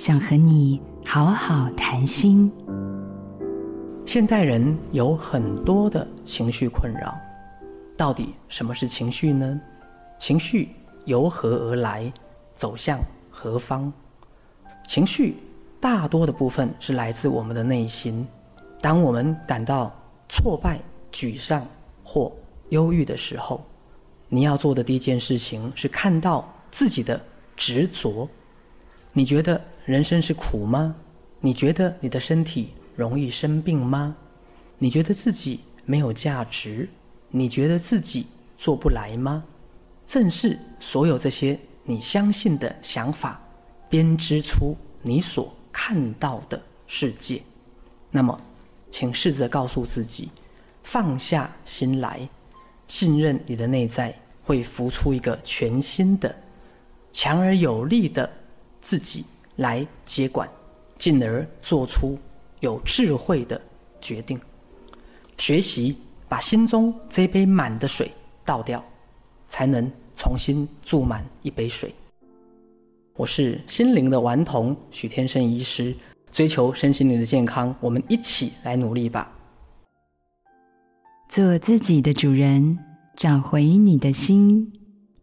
想和你好好谈心。现代人有很多的情绪困扰，到底什么是情绪呢？情绪由何而来？走向何方？情绪大多的部分是来自我们的内心。当我们感到挫败、沮丧或忧郁的时候，你要做的第一件事情是看到自己的执着。你觉得人生是苦吗？你觉得你的身体容易生病吗？你觉得自己没有价值？你觉得自己做不来吗？正是所有这些你相信的想法，编织出你所看到的世界。那么，请试着告诉自己，放下心来，信任你的内在会浮出一个全新的、强而有力的。自己来接管，进而做出有智慧的决定。学习把心中这杯满的水倒掉，才能重新注满一杯水。我是心灵的顽童许天生医师，追求身心灵的健康，我们一起来努力吧。做自己的主人，找回你的心。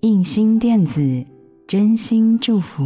印心电子，真心祝福。